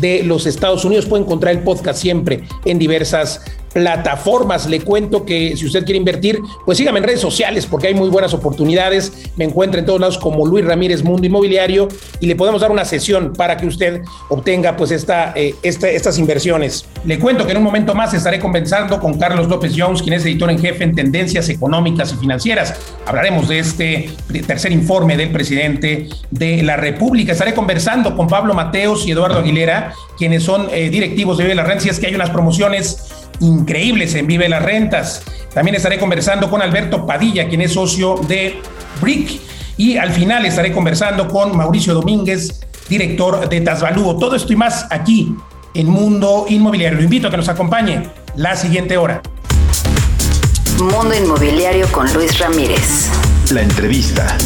de los Estados Unidos. Puede encontrar el podcast siempre en diversas plataformas. Le cuento que si usted quiere invertir, pues sígame en redes sociales porque hay muy buenas oportunidades. Me encuentra en todos lados como Luis Ramírez Mundo Inmobiliario y le podemos dar una sesión para que usted obtenga pues esta, eh, estas inversiones. Le cuento que en un momento más estaré conversando con Carlos López Jones, quien es editor en jefe en Tendencias Económicas y Financieras. Hablaremos de este tercer informe del presidente de la República. Estaré conversando con Pablo Mateos y Eduardo Aguilera, quienes son eh, directivos de Vive la Renta, si es que hay unas promociones increíbles en Vive las Rentas. También estaré conversando con Alberto Padilla, quien es socio de BRIC. Y al final estaré conversando con Mauricio Domínguez, director de Tasvalúo. Todo esto y más aquí en Mundo Inmobiliario. Lo invito a que nos acompañe la siguiente hora. Mundo Inmobiliario con Luis Ramírez. La entrevista.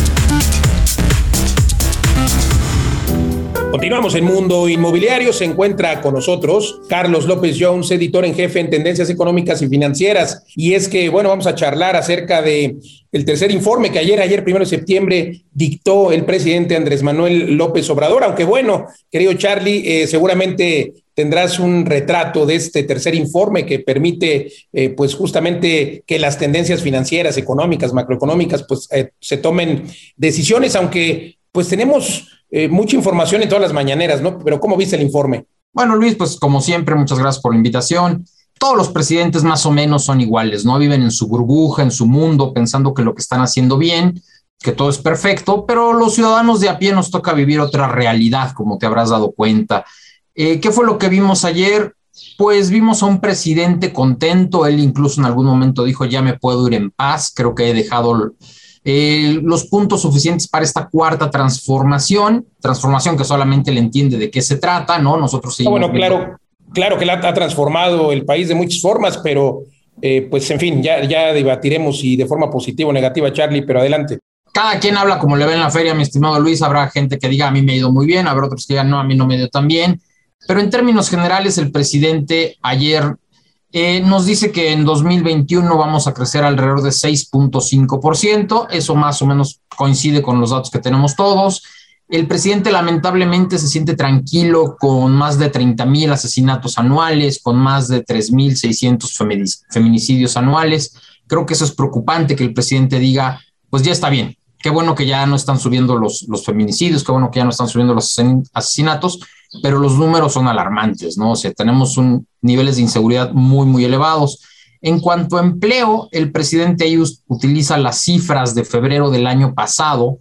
Continuamos en Mundo Inmobiliario. Se encuentra con nosotros Carlos López Jones, editor en jefe en Tendencias Económicas y Financieras. Y es que, bueno, vamos a charlar acerca de el tercer informe que ayer, ayer primero de septiembre, dictó el presidente Andrés Manuel López Obrador. Aunque bueno, querido Charlie, eh, seguramente tendrás un retrato de este tercer informe que permite, eh, pues justamente que las tendencias financieras, económicas, macroeconómicas, pues eh, se tomen decisiones, aunque pues tenemos eh, mucha información en todas las mañaneras, ¿no? Pero ¿cómo viste el informe? Bueno, Luis, pues como siempre, muchas gracias por la invitación. Todos los presidentes más o menos son iguales, ¿no? Viven en su burbuja, en su mundo, pensando que lo que están haciendo bien, que todo es perfecto, pero los ciudadanos de a pie nos toca vivir otra realidad, como te habrás dado cuenta. Eh, ¿Qué fue lo que vimos ayer? Pues vimos a un presidente contento, él incluso en algún momento dijo, ya me puedo ir en paz, creo que he dejado eh, los puntos suficientes para esta cuarta transformación, transformación que solamente le entiende de qué se trata, ¿no? Nosotros sí. bueno, claro, claro que la ha transformado el país de muchas formas, pero eh, pues en fin, ya, ya debatiremos si de forma positiva o negativa, Charlie, pero adelante. Cada quien habla como le ve en la feria, mi estimado Luis. Habrá gente que diga a mí me ha ido muy bien, habrá otros que digan no, a mí no me ha ido tan bien. Pero en términos generales, el presidente ayer eh, nos dice que en 2021 vamos a crecer alrededor de 6.5%. Eso más o menos coincide con los datos que tenemos todos. El presidente lamentablemente se siente tranquilo con más de 30 mil asesinatos anuales, con más de 3.600 feminicidios anuales. Creo que eso es preocupante que el presidente diga, pues ya está bien, qué bueno que ya no están subiendo los, los feminicidios, qué bueno que ya no están subiendo los asesinatos, pero los números son alarmantes, ¿no? O sea, tenemos un, niveles de inseguridad muy, muy elevados. En cuanto a empleo, el presidente Ayus utiliza las cifras de febrero del año pasado,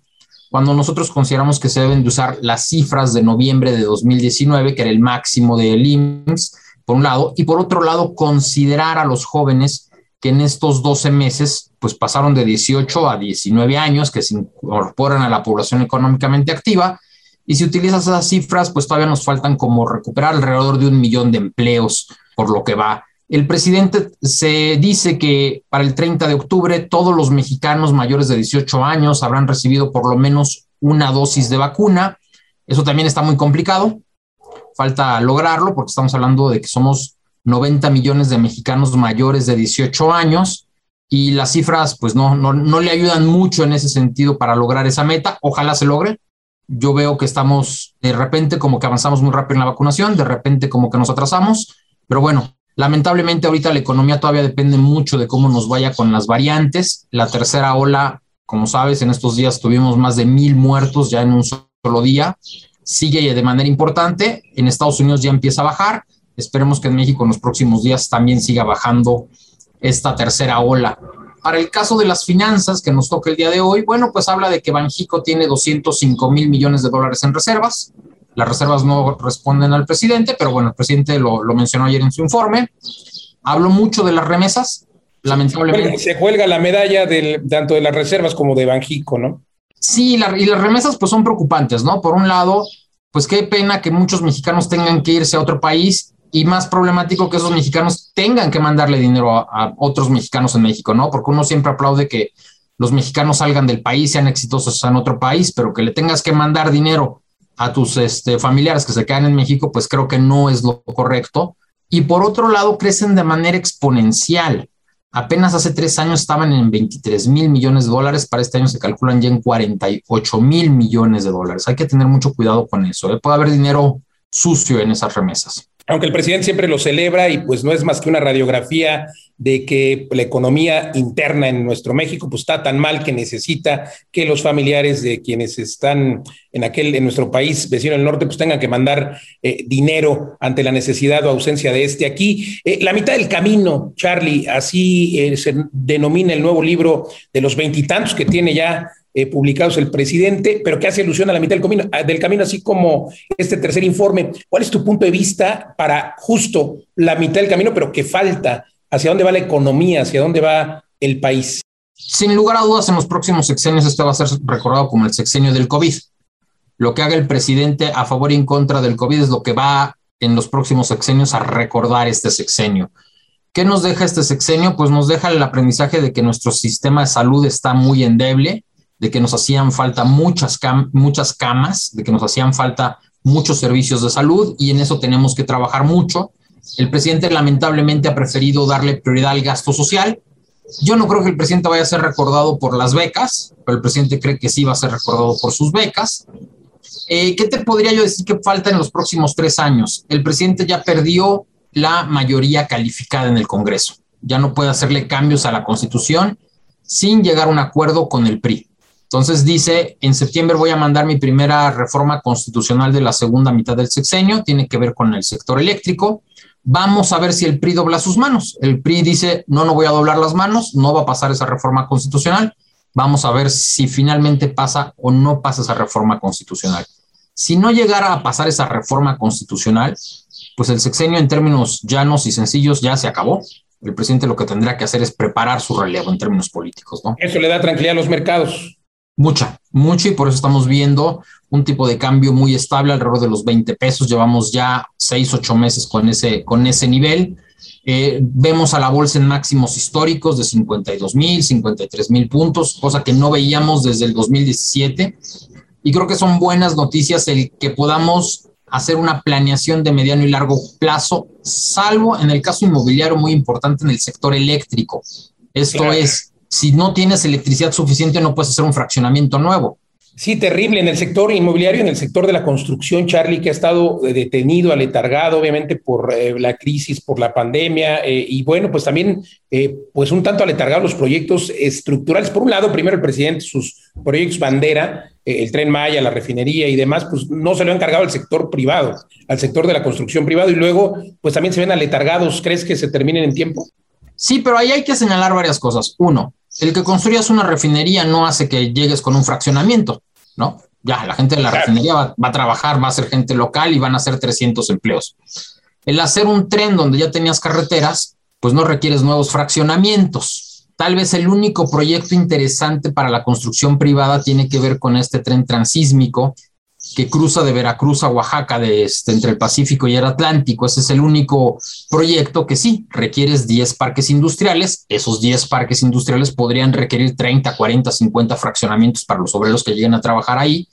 cuando nosotros consideramos que se deben de usar las cifras de noviembre de 2019, que era el máximo del IMSS, por un lado, y por otro lado, considerar a los jóvenes que en estos 12 meses, pues pasaron de 18 a 19 años, que se incorporan a la población económicamente activa, y si utilizas esas cifras, pues todavía nos faltan como recuperar alrededor de un millón de empleos por lo que va. El presidente se dice que para el 30 de octubre todos los mexicanos mayores de 18 años habrán recibido por lo menos una dosis de vacuna. Eso también está muy complicado. Falta lograrlo porque estamos hablando de que somos 90 millones de mexicanos mayores de 18 años y las cifras pues no, no, no le ayudan mucho en ese sentido para lograr esa meta. Ojalá se logre, yo veo que estamos de repente como que avanzamos muy rápido en la vacunación, de repente como que nos atrasamos, pero bueno, lamentablemente ahorita la economía todavía depende mucho de cómo nos vaya con las variantes. La tercera ola, como sabes, en estos días tuvimos más de mil muertos ya en un solo día. Sigue de manera importante. En Estados Unidos ya empieza a bajar. Esperemos que en México en los próximos días también siga bajando esta tercera ola. Para el caso de las finanzas que nos toca el día de hoy, bueno, pues habla de que Banjico tiene 205 mil millones de dólares en reservas. las reservas no responden al presidente, pero bueno, el presidente lo, lo mencionó ayer en su informe. Habló mucho de las remesas, lamentablemente. Se cuelga la medalla del, tanto de las reservas como de Banjico, ¿no? Sí, y las remesas pues son preocupantes, ¿no? Por un lado, pues qué pena que muchos mexicanos tengan que irse a otro país y más problemático que esos mexicanos tengan que mandarle dinero a, otros mexicanos en México, ¿no? Porque uno siempre aplaude que los mexicanos salgan del país, sean exitosos en otro país, pero que le tengas que mandar dinero a tus este, familiares que se quedan en México, pues creo que no es lo correcto. Y por otro lado, crecen de manera exponencial. Apenas hace tres años estaban en 23 mil millones de dólares, para este año se calculan ya en 48 mil millones de dólares. Hay que tener mucho cuidado con eso. ¿eh? Puede haber dinero sucio en esas remesas aunque el presidente siempre lo celebra y pues no es más que una radiografía de que la economía interna en nuestro México pues está tan mal que necesita que los familiares de quienes están en aquel en nuestro país vecino del norte pues tengan que mandar eh, dinero ante la necesidad o ausencia de este aquí. Eh, la mitad del camino, Charlie, así eh, se denomina el nuevo libro de los veintitantos que tiene ya eh, publicados el presidente, pero que hace alusión a la mitad del camino, del camino, así como este tercer informe. ¿Cuál es tu punto de vista para justo la mitad del camino, pero que falta? ¿Hacia dónde va la economía? ¿Hacia dónde va el país? Sin lugar a dudas, en los próximos sexenios este va a ser recordado como el sexenio del COVID. Lo que haga el presidente a favor y en contra del COVID es lo que va en los próximos sexenios a recordar este sexenio. ¿Qué nos deja este sexenio? Pues nos deja el aprendizaje de que nuestro sistema de salud está muy endeble, de que nos hacían falta muchas, muchas camas, de que nos hacían falta muchos servicios de salud y en eso tenemos que trabajar mucho. El presidente lamentablemente ha preferido darle prioridad al gasto social. Yo no creo que el presidente vaya a ser recordado por las becas, pero el presidente cree que sí va a ser recordado por sus becas. Eh, ¿Qué te podría yo decir que falta en los próximos tres años? El presidente ya perdió la mayoría calificada en el Congreso. Ya no puede hacerle cambios a la Constitución sin llegar a un acuerdo con el PRI. Entonces dice, en septiembre voy a mandar mi primera reforma constitucional de la segunda mitad del sexenio, tiene que ver con el sector eléctrico. Vamos a ver si el PRI dobla sus manos. El PRI dice, no, no voy a doblar las manos, no va a pasar esa reforma constitucional. Vamos a ver si finalmente pasa o no pasa esa reforma constitucional. Si no llegara a pasar esa reforma constitucional, pues el sexenio en términos llanos y sencillos ya se acabó. El presidente lo que tendrá que hacer es preparar su relevo en términos políticos, ¿no? Eso le da tranquilidad a los mercados. Mucha, mucha, y por eso estamos viendo un tipo de cambio muy estable alrededor de los 20 pesos. Llevamos ya 6, 8 meses con ese, con ese nivel. Eh, vemos a la bolsa en máximos históricos de 52 mil, 53 mil puntos, cosa que no veíamos desde el 2017. Y creo que son buenas noticias el que podamos hacer una planeación de mediano y largo plazo, salvo en el caso inmobiliario muy importante en el sector eléctrico. Esto es si no tienes electricidad suficiente no puedes hacer un fraccionamiento nuevo. Sí, terrible en el sector inmobiliario, en el sector de la construcción, Charlie, que ha estado eh, detenido, aletargado, obviamente, por eh, la crisis, por la pandemia, eh, y bueno, pues también, pues un tanto aletargado los proyectos estructurales. Por un lado, primero el presidente, sus proyectos bandera, el tren Maya, la refinería y demás, pues no se lo ha encargado al sector privado, al sector de la construcción privado, y luego, pues también se ven aletargados. ¿Crees que se terminen en tiempo? Sí, pero ahí hay que señalar varias cosas. Uno, el que construyas una refinería no hace que llegues con un fraccionamiento, ¿no? Ya, la gente de la refinería va, a trabajar, va a ser gente local y van a ser 300 empleos. El hacer un tren donde ya tenías carreteras, pues no requieres nuevos fraccionamientos. Tal vez el único proyecto interesante para la construcción privada tiene que ver con este tren transísmico que cruza de Veracruz a Oaxaca, de este, entre el Pacífico y el Atlántico. Ese es el único proyecto que sí, requieres 10 parques industriales. Esos 10 parques industriales podrían requerir 30, 40, 50 fraccionamientos para los obreros que lleguen a trabajar ahí.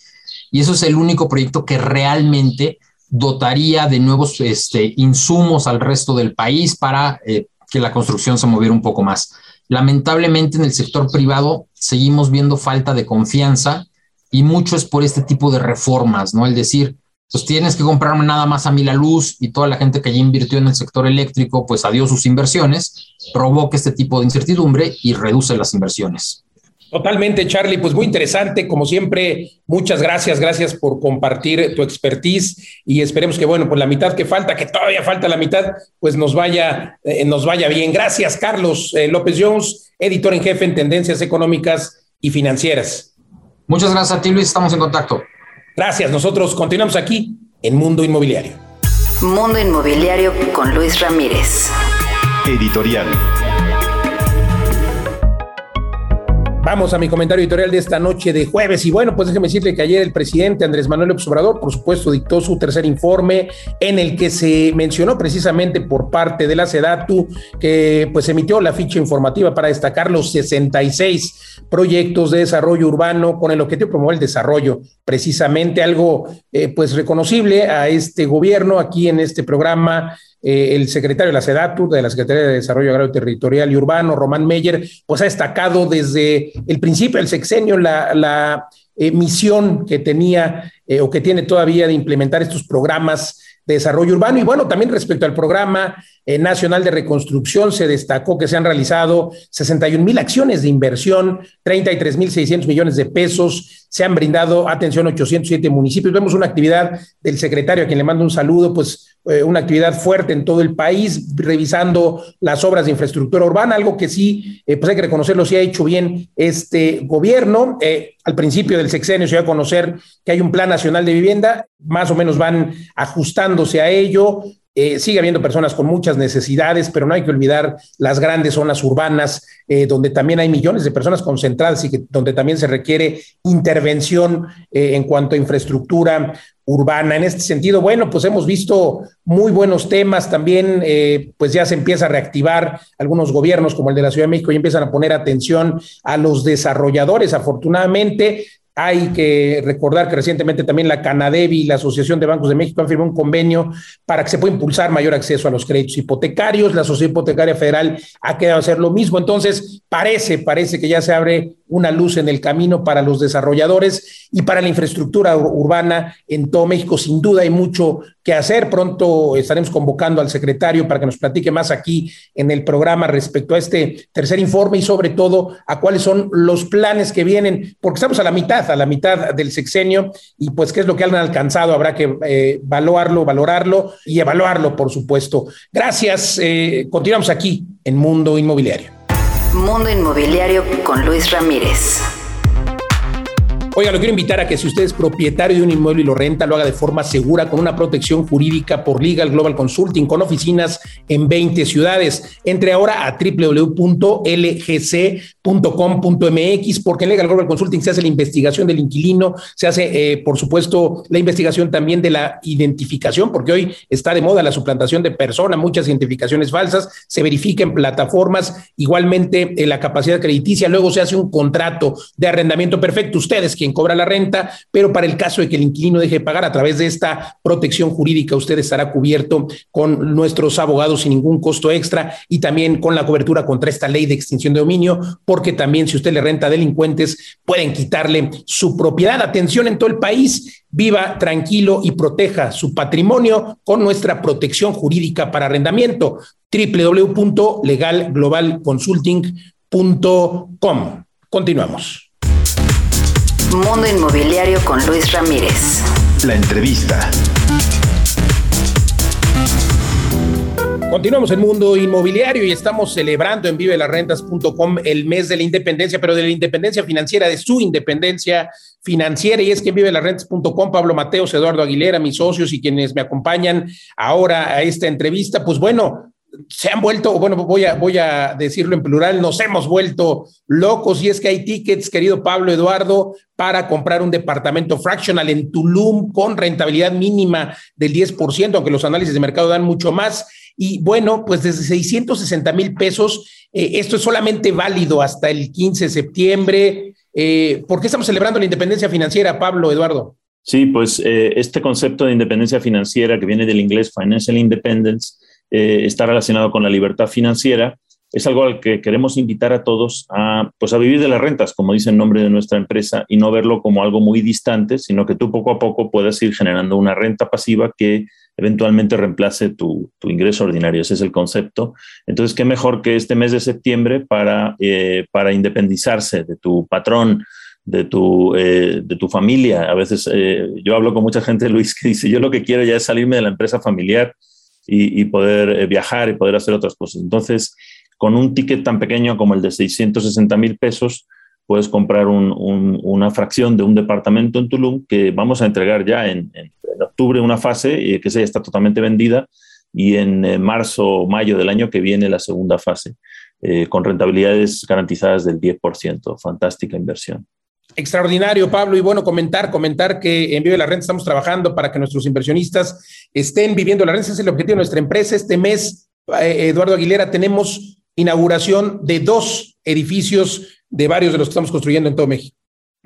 Y eso es el único proyecto que realmente dotaría de nuevos este, insumos al resto del país para eh, que la construcción se moviera un poco más. Lamentablemente en el sector privado seguimos viendo falta de confianza y mucho es por este tipo de reformas, ¿no? El decir, pues tienes que comprarme nada más a mí la luz y toda la gente que ya invirtió en el sector eléctrico, pues adiós sus inversiones, provoca este tipo de incertidumbre y reduce las inversiones. Totalmente, Charlie. Pues muy interesante, como siempre. Muchas gracias, gracias por compartir tu expertise y esperemos que, bueno, pues la mitad que falta, que todavía falta la mitad, pues nos vaya, eh, nos vaya bien. Gracias, Carlos eh, López Jones, editor en jefe en Tendencias Económicas y Financieras. Muchas gracias a ti, Luis. Estamos en contacto. Gracias. Nosotros continuamos aquí en Mundo Inmobiliario. Mundo Inmobiliario con Luis Ramírez. Editorial. Vamos a mi comentario editorial de esta noche de jueves. Y bueno, pues déjeme decirle que ayer el presidente Andrés Manuel López Obrador, por supuesto, dictó su tercer informe en el que se mencionó precisamente por parte de la SEDATU que pues emitió la ficha informativa para destacar los 66 proyectos de desarrollo urbano con el objetivo de promover el desarrollo, precisamente algo eh, pues reconocible a este gobierno aquí en este programa eh, el secretario de la SEDATU, de la Secretaría de Desarrollo Agrario Territorial y Urbano, Román Meyer, pues ha destacado desde el principio del sexenio la, eh, misión que tenía o que tiene todavía de implementar estos programas de desarrollo urbano. Y bueno, también respecto al programa nacional de reconstrucción, se destacó que se han realizado 61 mil acciones de inversión, 33 mil 600 millones de pesos, se han brindado atención a 807 municipios. Vemos una actividad del secretario a quien le mando un saludo, pues eh, una actividad fuerte en todo el país, revisando las obras de infraestructura urbana, algo que sí, eh, pues hay que reconocerlo, sí ha hecho bien este gobierno. Eh, al principio del sexenio se dio a conocer que hay un plan nacional de vivienda, más o menos van ajustándose a ello. Sigue habiendo personas con muchas necesidades, pero no hay que olvidar las grandes zonas urbanas, donde también hay millones de personas concentradas y que, donde también se requiere intervención en cuanto a infraestructura urbana. En este sentido, bueno, pues hemos visto muy buenos temas también, eh, pues ya se empieza a reactivar algunos gobiernos como el de la Ciudad de México y empiezan a poner atención a los desarrolladores. Afortunadamente, hay que recordar que recientemente también la Canadevi y la Asociación de Bancos de México han firmado un convenio para que se pueda impulsar mayor acceso a los créditos hipotecarios. La Sociedad Hipotecaria Federal ha quedado a hacer lo mismo. Entonces, parece, parece que ya se abre una luz en el camino para los desarrolladores y para la infraestructura urbana en todo México. Sin duda hay mucho que hacer. Pronto estaremos convocando al secretario para que nos platique más aquí en el programa respecto a este tercer informe y sobre todo a cuáles son los planes que vienen, porque estamos a la mitad, a la mitad del sexenio y pues qué es lo que han alcanzado. Habrá que eh, evaluarlo, valorarlo y evaluarlo, por supuesto. Gracias. Eh, continuamos aquí en Mundo Inmobiliario. Mundo Inmobiliario con Luis Ramírez. Oiga, lo quiero invitar a que si usted es propietario de un inmueble y lo renta, lo haga de forma segura con una protección jurídica por Legal Global Consulting con oficinas en 20 ciudades. Entre ahora a www.lgc.com.mx porque en Legal Global Consulting se hace la investigación del inquilino, se hace, eh, por supuesto, la investigación también de la identificación, porque hoy está de moda la suplantación de personas, muchas identificaciones falsas, se verifica en plataformas, igualmente en la capacidad crediticia, luego se hace un contrato de arrendamiento perfecto. Ustedes que cobra la renta, pero para el caso de que el inquilino deje de pagar a través de esta protección jurídica, usted estará cubierto con nuestros abogados sin ningún costo extra y también con la cobertura contra esta ley de extinción de dominio, porque también si usted le renta a delincuentes, pueden quitarle su propiedad. Atención en todo el país, viva tranquilo y proteja su patrimonio con nuestra protección jurídica para arrendamiento www.legalglobalconsulting.com. Continuamos. Mundo Inmobiliario con Luis Ramírez. La entrevista. Continuamos en Mundo Inmobiliario y estamos celebrando en vivelarrentas.com el mes de la independencia, pero de la independencia financiera, de su independencia financiera. Y es que en vivelarrentas.com, Pablo Mateos, Eduardo Aguilera, mis socios y quienes me acompañan ahora a esta entrevista, pues bueno, se han vuelto, bueno, voy a, voy a decirlo en plural, nos hemos vuelto locos y es que hay tickets, querido Pablo Eduardo, para comprar un departamento fractional en Tulum con rentabilidad mínima del 10%, aunque los análisis de mercado dan mucho más. Y bueno, pues desde 660 mil pesos, eh, esto es solamente válido hasta el 15 de septiembre. Eh, ¿Por qué estamos celebrando la independencia financiera, Pablo Eduardo? Sí, pues eh, este concepto de independencia financiera que viene del inglés Financial Independence eh, está relacionado con la libertad financiera, es algo al que queremos invitar a todos a, pues a vivir de las rentas, como dice el nombre de nuestra empresa, y no verlo como algo muy distante, sino que tú poco a poco puedas ir generando una renta pasiva que eventualmente reemplace tu, ingreso ordinario. Ese es el concepto. Entonces, ¿qué mejor que este mes de septiembre para, eh, para independizarse de tu patrón, de tu, eh, de tu familia? A veces yo hablo con mucha gente, Luis, que dice, yo lo que quiero ya es salirme de la empresa familiar y, poder eh, viajar y poder hacer otras cosas. Entonces, con un ticket tan pequeño como el de 660 mil pesos, puedes comprar una fracción de un departamento en Tulum que vamos a entregar ya en, octubre una fase que se ya está totalmente vendida y en marzo o mayo del año que viene la segunda fase, con rentabilidades garantizadas del 10%. Fantástica inversión. Extraordinario, Pablo. Y bueno, comentar, comentar que en Vive la Renta estamos trabajando para que nuestros inversionistas estén viviendo la renta. Ese es el objetivo de nuestra empresa. Este mes, eh, Eduardo Aguilera, tenemos inauguración de dos edificios de varios de los que estamos construyendo en todo México.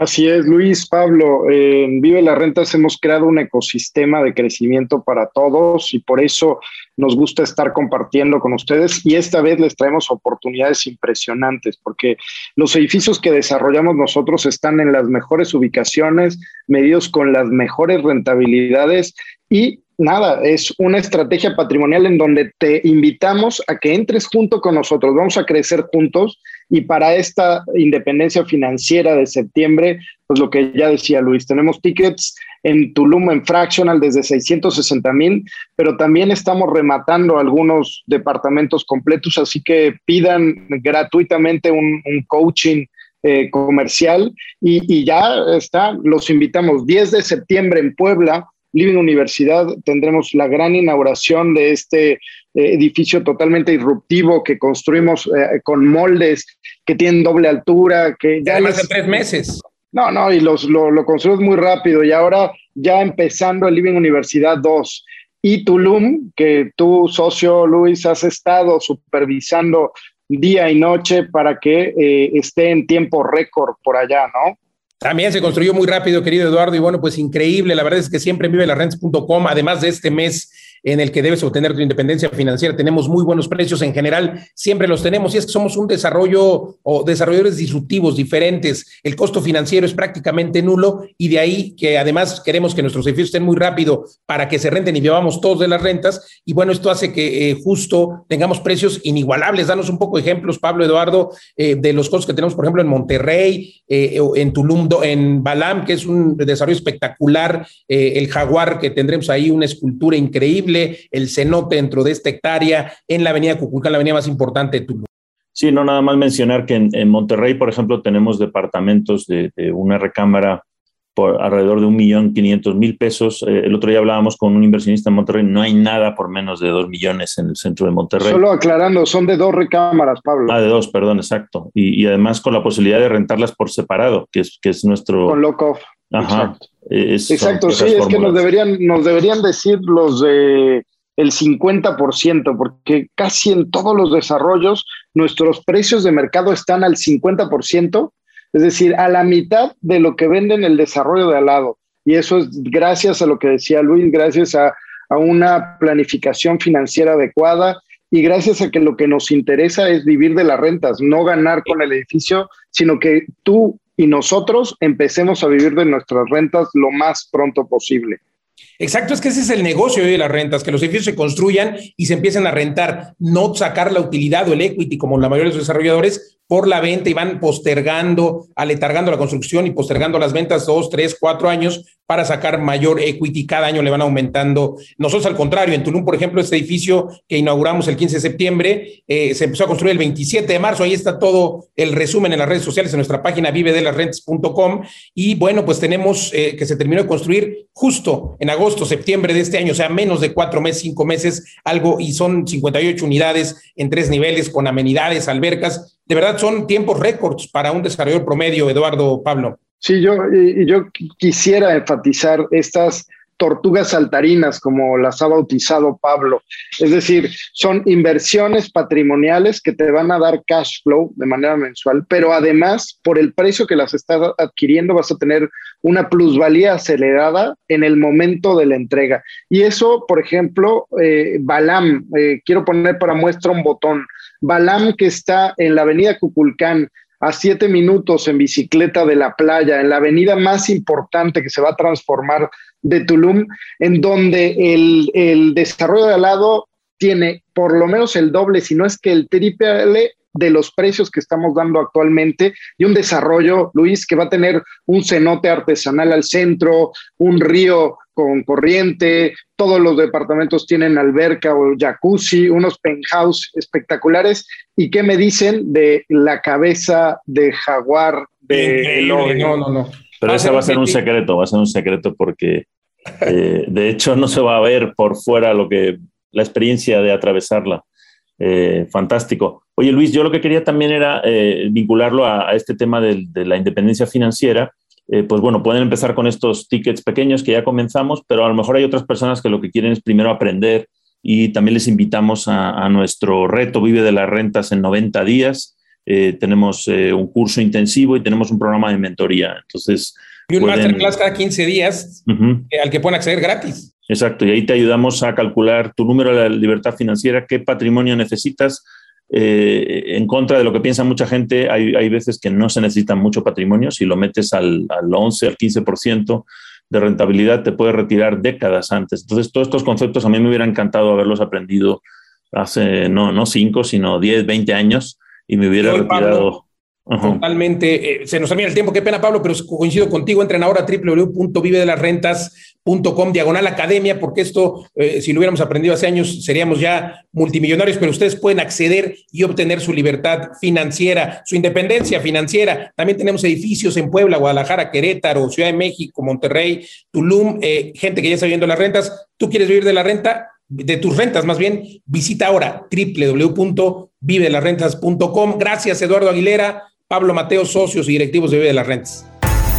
Así es, Luis, Pablo. En Vive las Rentas hemos creado un ecosistema de crecimiento para todos y por eso nos gusta estar compartiendo con ustedes y esta vez les traemos oportunidades impresionantes porque los edificios que desarrollamos nosotros están en las mejores ubicaciones, medidos con las mejores rentabilidades y nada, es una estrategia patrimonial en donde te invitamos a que entres junto con nosotros, vamos a crecer juntos y para esta independencia financiera de septiembre, pues lo que ya decía Luis, tenemos tickets en Tulum en Fractional desde 660 mil, pero también estamos rematando algunos departamentos completos, así que pidan gratuitamente un, coaching eh, comercial y, y ya está, los invitamos. 10 de septiembre en Puebla Living Universidad tendremos la gran inauguración de este eh, edificio totalmente disruptivo que construimos eh, con moldes que tienen doble altura, que ya... Además de tres meses. No, no, y los, lo, lo construimos muy rápido y ahora ya empezando el Living Universidad 2 y Tulum, que tú, socio Luis, has estado supervisando día y noche para que eh, esté en tiempo récord por allá, ¿no? También se construyó muy rápido, querido Eduardo, y bueno, pues increíble. La verdad es que siempre vive la además de este mes en el que debes obtener tu independencia financiera. Tenemos muy buenos precios en general, siempre los tenemos y es que somos un desarrollo o desarrolladores disruptivos diferentes. El costo financiero es prácticamente nulo y de ahí que además queremos que nuestros edificios estén muy rápido para que se renten y vivamos todos de las rentas. Y bueno, esto hace que eh, justo tengamos precios inigualables. Danos un poco de ejemplos, Pablo Eduardo, eh, de los costos que tenemos, por ejemplo, en Monterrey, eh, en Tulum, en Balam, que es un desarrollo espectacular, el Jaguar, que tendremos ahí una escultura increíble el cenote dentro de esta hectárea en la avenida Cuculcán, la avenida más importante de Tulum. Sí, no, nada más mencionar que en, Monterrey, por ejemplo, tenemos departamentos de, una recámara por alrededor de un millón quinientos mil pesos. Eh, el otro día hablábamos con un inversionista en Monterrey, no hay nada por menos de dos millones en el centro de Monterrey. Solo aclarando, son de dos recámaras, Pablo. Ah, de dos, perdón, exacto. Y, además con la posibilidad de rentarlas por separado, que es, que es nuestro... Con lock-off. Ajá. Exacto, sí, es que nos deberían, nos deberían decir los de el 50%, porque casi en todos los desarrollos nuestros precios de mercado están al 50%, es decir, a la mitad de lo que venden el desarrollo de al lado. Y eso es gracias a lo que decía Luis, gracias a, a una planificación financiera adecuada y gracias a que lo que nos interesa es vivir de las rentas, no ganar con el edificio, sino que tú y nosotros empecemos a vivir de nuestras rentas lo más pronto posible. Exacto, es que ese es el negocio de las rentas, que los edificios se construyan y se empiecen a rentar, no sacar la utilidad o el equity como la mayoría de los desarrolladores por la venta y van postergando, aletargando la construcción y postergando las ventas dos, tres, cuatro años para sacar mayor equity. Cada año le van aumentando. Nosotros, al contrario, en Tulum, por ejemplo, este edificio que inauguramos el 15 de septiembre, eh, se empezó a construir el 27 de marzo. Ahí está todo el resumen en las redes sociales, en nuestra página vivedelasrentes.com. Y bueno, pues tenemos eh, que se terminó de construir justo en agosto, septiembre de este año, o sea, menos de cuatro meses, cinco meses, algo, y son 58 unidades en tres niveles con amenidades, albercas de verdad son tiempos récords para un desarrollador promedio, Eduardo Pablo. Sí, yo, yo quisiera enfatizar estas tortugas saltarinas, como las ha bautizado Pablo. Es decir, son inversiones patrimoniales que te van a dar cash flow de manera mensual, pero además, por el precio que las estás adquiriendo, vas a tener una plusvalía acelerada en el momento de la entrega. Y eso, por ejemplo, eh, Balam, eh, quiero poner para muestra un botón. Balam, que está en la avenida Cuculcán, a siete minutos en bicicleta de la playa, en la avenida más importante que se va a transformar de Tulum, en donde el, el desarrollo de al lado tiene por lo menos el doble, si no es que el triple de los precios que estamos dando actualmente y un desarrollo, Luis, que va a tener un cenote artesanal al centro, un río con corriente, todos los departamentos tienen alberca o jacuzzi, unos penthouse espectaculares. ¿Y qué me dicen de la cabeza de jaguar de No, no, no. Pero ese va a ser un secreto, va a ser un secreto porque Eh, de hecho, no se va a ver por fuera lo que la experiencia de atravesarla. Eh, fantástico. Oye, Luis, yo lo que quería también era eh, vincularlo a, este tema de, la independencia financiera. Pues bueno, pueden empezar con estos tickets pequeños que ya comenzamos, pero a lo mejor hay otras personas que lo que quieren es primero aprender y también les invitamos a, nuestro reto Vive de las Rentas en 90 días. tenemos un curso intensivo y tenemos un programa de mentoría. Entonces, y un masterclass cada 15 días al que pueden acceder gratis. Exacto, y ahí te ayudamos a calcular tu número de la libertad financiera, qué patrimonio necesitas. Eh, en contra de lo que piensa mucha gente, hay, hay, veces que no se necesita mucho patrimonio. Si lo metes al, al 11, al 15% de rentabilidad, te puedes retirar décadas antes. Entonces, todos estos conceptos a mí me hubiera encantado haberlos aprendido hace no, no 5, sino 10, 20 años y me hubiera retirado. Totalmente. Eh, se nos termina el tiempo, qué pena, Pablo, pero coincido contigo. Entren ahora a www.vivedelasrentas.com, diagonal academia, porque esto, eh, si lo hubiéramos aprendido hace años, seríamos ya multimillonarios, pero ustedes pueden acceder y obtener su libertad financiera, su independencia financiera. También tenemos edificios en Puebla, Guadalajara, Querétaro, Ciudad de México, Monterrey, Tulum, eh, gente que ya está viviendo las rentas. ¿Tú quieres vivir de la renta? de tus rentas, más bien, visita ahora www.vivedelasrentas.com. Gracias, Eduardo Aguilera. Pablo Mateo, socios y directivos de Vive de las Rentas.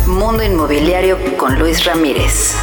Mundo Inmobiliario con Luis Ramírez.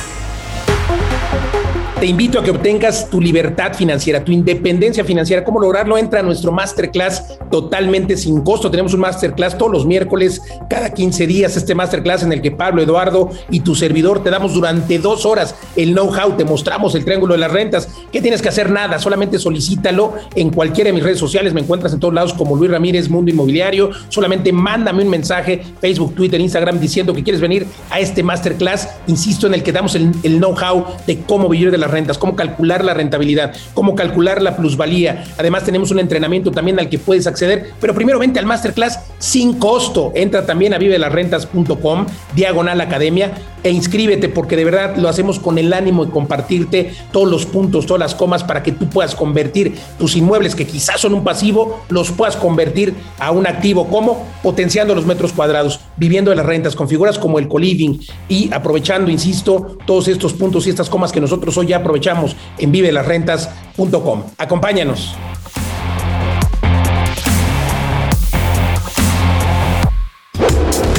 Te invito a que obtengas tu libertad financiera, tu independencia financiera. ¿Cómo lograrlo? Entra a nuestro masterclass totalmente sin costo. Tenemos un masterclass todos los miércoles, cada 15 días. Este masterclass en el que Pablo, Eduardo y tu servidor te damos durante dos horas el know-how, te mostramos el triángulo de las rentas. ¿Qué tienes que hacer? Nada, solamente solicítalo en cualquiera de mis redes sociales. Me encuentras en todos lados como Luis Ramírez, Mundo Inmobiliario. Solamente mándame un mensaje, Facebook, Twitter, Instagram, diciendo que quieres venir a este masterclass. Insisto, en el que damos el, el know-how de cómo vivir de la rentas, cómo calcular la rentabilidad, cómo calcular la plusvalía. Además, tenemos un entrenamiento también al que puedes acceder, pero primero vente al masterclass sin costo. Entra también a vivelasrentas.com, diagonal academia, e inscríbete porque de verdad lo hacemos con el ánimo de compartirte todos los puntos, todas las comas para que tú puedas convertir tus inmuebles que quizás son un pasivo, los puedas convertir a un activo. como Potenciando los metros cuadrados, viviendo de las rentas, con figuras como el coliving y aprovechando, insisto, todos estos puntos y estas comas que nosotros hoy ya aprovechamos en vivelasrentas.com. Acompáñanos.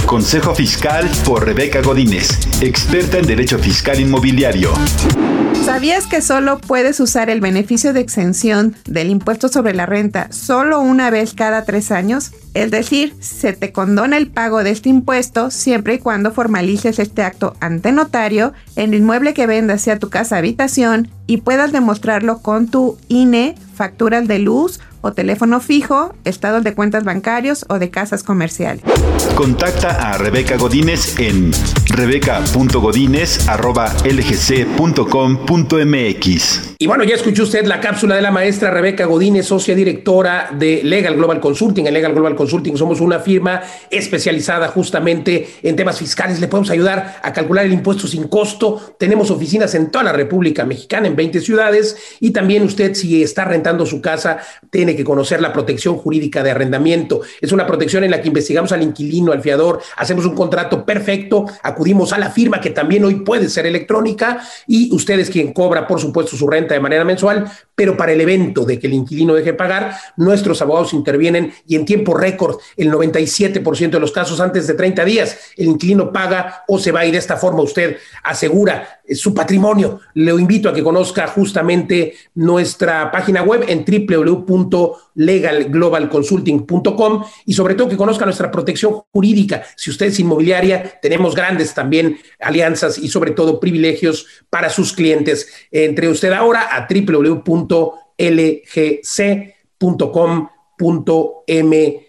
Consejo Fiscal por Rebeca Godínez, experta en Derecho Fiscal Inmobiliario. ¿Sabías que solo puedes usar el beneficio de exención del impuesto sobre la renta solo una vez cada tres años? Es decir, se te condona el pago de este impuesto siempre y cuando formalices este acto ante notario en el inmueble que vendas sea tu casa habitación y puedas demostrarlo con tu INE, facturas de luz o teléfono fijo, estados de cuentas bancarios o de casas comerciales. Contacta a Rebeca Godínez en rebeca.godínez.lgc.com.mx. Y bueno, ya escuchó usted la cápsula de la maestra Rebeca Godínez, socia directora de Legal Global Consulting. En Legal Global Consulting somos una firma especializada justamente en temas fiscales. Le podemos ayudar a calcular el impuesto sin costo. Tenemos oficinas en toda la República Mexicana, en 20 ciudades. Y también usted, si está rentando su casa, tiene que conocer la protección jurídica de arrendamiento. Es una protección en la que investigamos al inquilino, al fiador, hacemos un contrato perfecto, acudimos a la firma que también hoy puede ser electrónica y usted es quien cobra, por supuesto, su renta de manera mensual, pero para el evento de que el inquilino deje pagar, nuestros abogados intervienen y en tiempo récord, el 97% de los casos antes de 30 días, el inquilino paga o se va y de esta forma usted asegura su patrimonio. Le invito a que conozca justamente nuestra página web en www.legalglobalconsulting.com y sobre todo que conozca nuestra protección jurídica. Si usted es inmobiliaria, tenemos grandes también alianzas y sobre todo privilegios para sus clientes. Entre usted ahora a www.lgc.com.mx.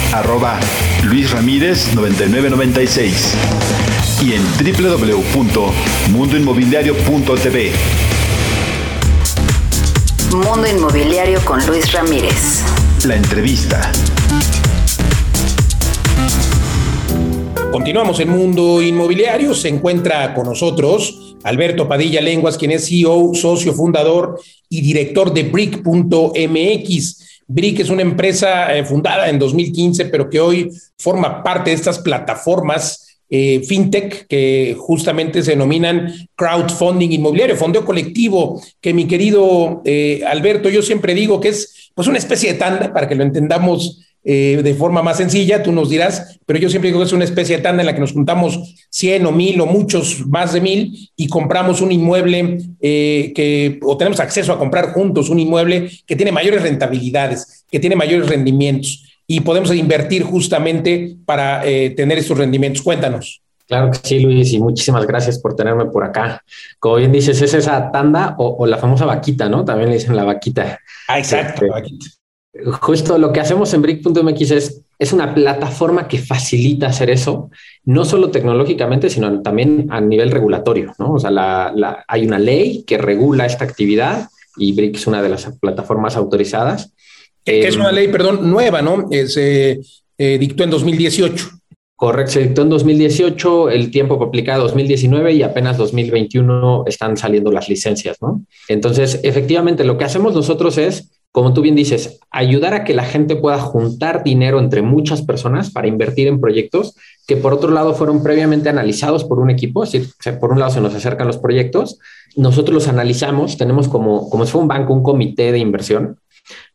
arroba Luis Ramírez 9996 y en www.mundoinmobiliario.tv. Mundo Inmobiliario con Luis Ramírez. La entrevista. Continuamos en Mundo Inmobiliario. Se encuentra con nosotros Alberto Padilla Lenguas, quien es CEO, socio fundador y director de Brick.mx. Brick es una empresa eh, fundada en 2015, pero que hoy forma parte de estas plataformas eh, fintech que justamente se denominan crowdfunding inmobiliario, fondo colectivo, que mi querido eh, Alberto, yo siempre digo que es pues una especie de tanda para que lo entendamos eh, de forma más sencilla, tú nos dirás, pero yo siempre digo que es una especie de tanda en la que nos juntamos 100 o 1000 o muchos más de 1000 y compramos un inmueble que, o tenemos acceso a comprar juntos un inmueble que tiene mayores rentabilidades, que tiene mayores rendimientos y podemos invertir justamente para eh, tener estos rendimientos. Cuéntanos. Claro que sí, Luis, y muchísimas gracias por tenerme por acá. Como bien dices, es esa tanda o, la famosa vaquita, ¿no? También le dicen la vaquita. Ah, exacto, la vaquita. Justo lo que hacemos en Brick.mx es, es una plataforma que facilita hacer eso, no solo tecnológicamente, sino también a nivel regulatorio, ¿no? O sea, la, hay una ley que regula esta actividad y Brick es una de las plataformas autorizadas es una em, ley, perdón, nueva, ¿no? Eh, se eh, dictó en 2018. Correcto, se dictó en 2018, el tiempo aplica 2019 y apenas 2021 están saliendo las licencias, ¿no? Entonces, efectivamente, lo que hacemos nosotros es, como tú bien dices, ayudar a que la gente pueda juntar dinero entre muchas personas para invertir en proyectos que por otro lado fueron previamente analizados por un equipo, es decir, por un lado se nos acercan los proyectos, nosotros los analizamos, tenemos como, como si fuera un banco, un comité de inversión,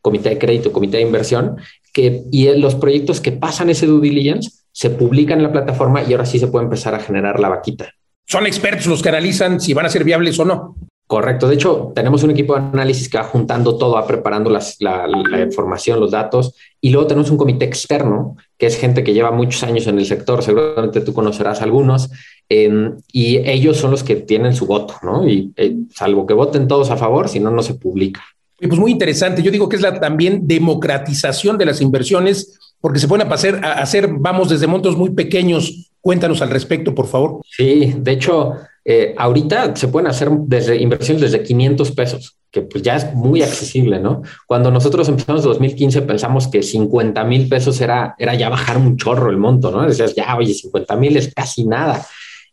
comité de crédito, comité de inversión, que, y los proyectos que pasan ese due diligence se publican en la plataforma y ahora sí se puede empezar a generar la vaquita. Son expertos los que analizan si van a ser viables o no. Correcto. De hecho, tenemos un equipo de análisis que va juntando todo, va preparando la, información, los datos, y luego tenemos un comité externo, que es gente que lleva muchos años en el sector, seguramente tú conocerás algunos, em, y ellos son los que tienen su voto, ¿no? Y eh, salvo que voten todos a favor, si no, no se publica. Pues muy interesante. Yo digo que es la también democratización de las inversiones, porque se pueden hacer, a hacer, vamos, desde montos muy pequeños. Cuéntanos al respecto, por favor. Sí, de hecho, eh, ahorita se pueden hacer desde inversiones desde 500 pesos, que pues ya es muy accesible, ¿no? Cuando nosotros empezamos en 2015 pensamos que 50 mil pesos era, era ya bajar un chorro el monto, ¿no? Decías, ya, oye, 50 mil es casi nada.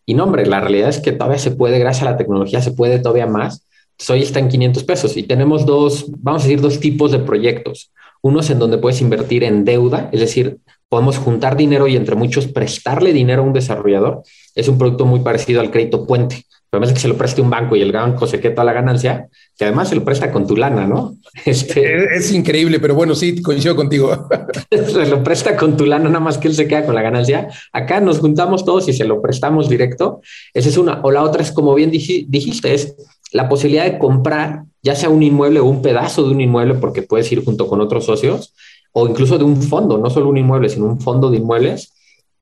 Y no, hombre, la realidad es que todavía se puede, gracias a la tecnología, se puede todavía más hoy está en 500 pesos y tenemos dos, vamos a decir, dos tipos de proyectos. Unos en donde puedes invertir en deuda, es decir, podemos juntar dinero y entre muchos prestarle dinero a un desarrollador. Es un producto muy parecido al crédito puente. Pero que se lo preste un banco y el banco se queda toda la ganancia, que además se lo presta con tu lana, ¿no? Este, es, increíble, pero bueno, sí, coincido contigo. se lo presta con tu lana, nada más que él se queda con la ganancia. Acá nos juntamos todos y se lo prestamos directo. Esa es una. O la otra es, como bien dijiste, es la posibilidad de comprar ya sea un inmueble o un pedazo de un inmueble, porque puedes ir junto con otros socios, o incluso de un fondo, no solo un inmueble, sino un fondo de inmuebles,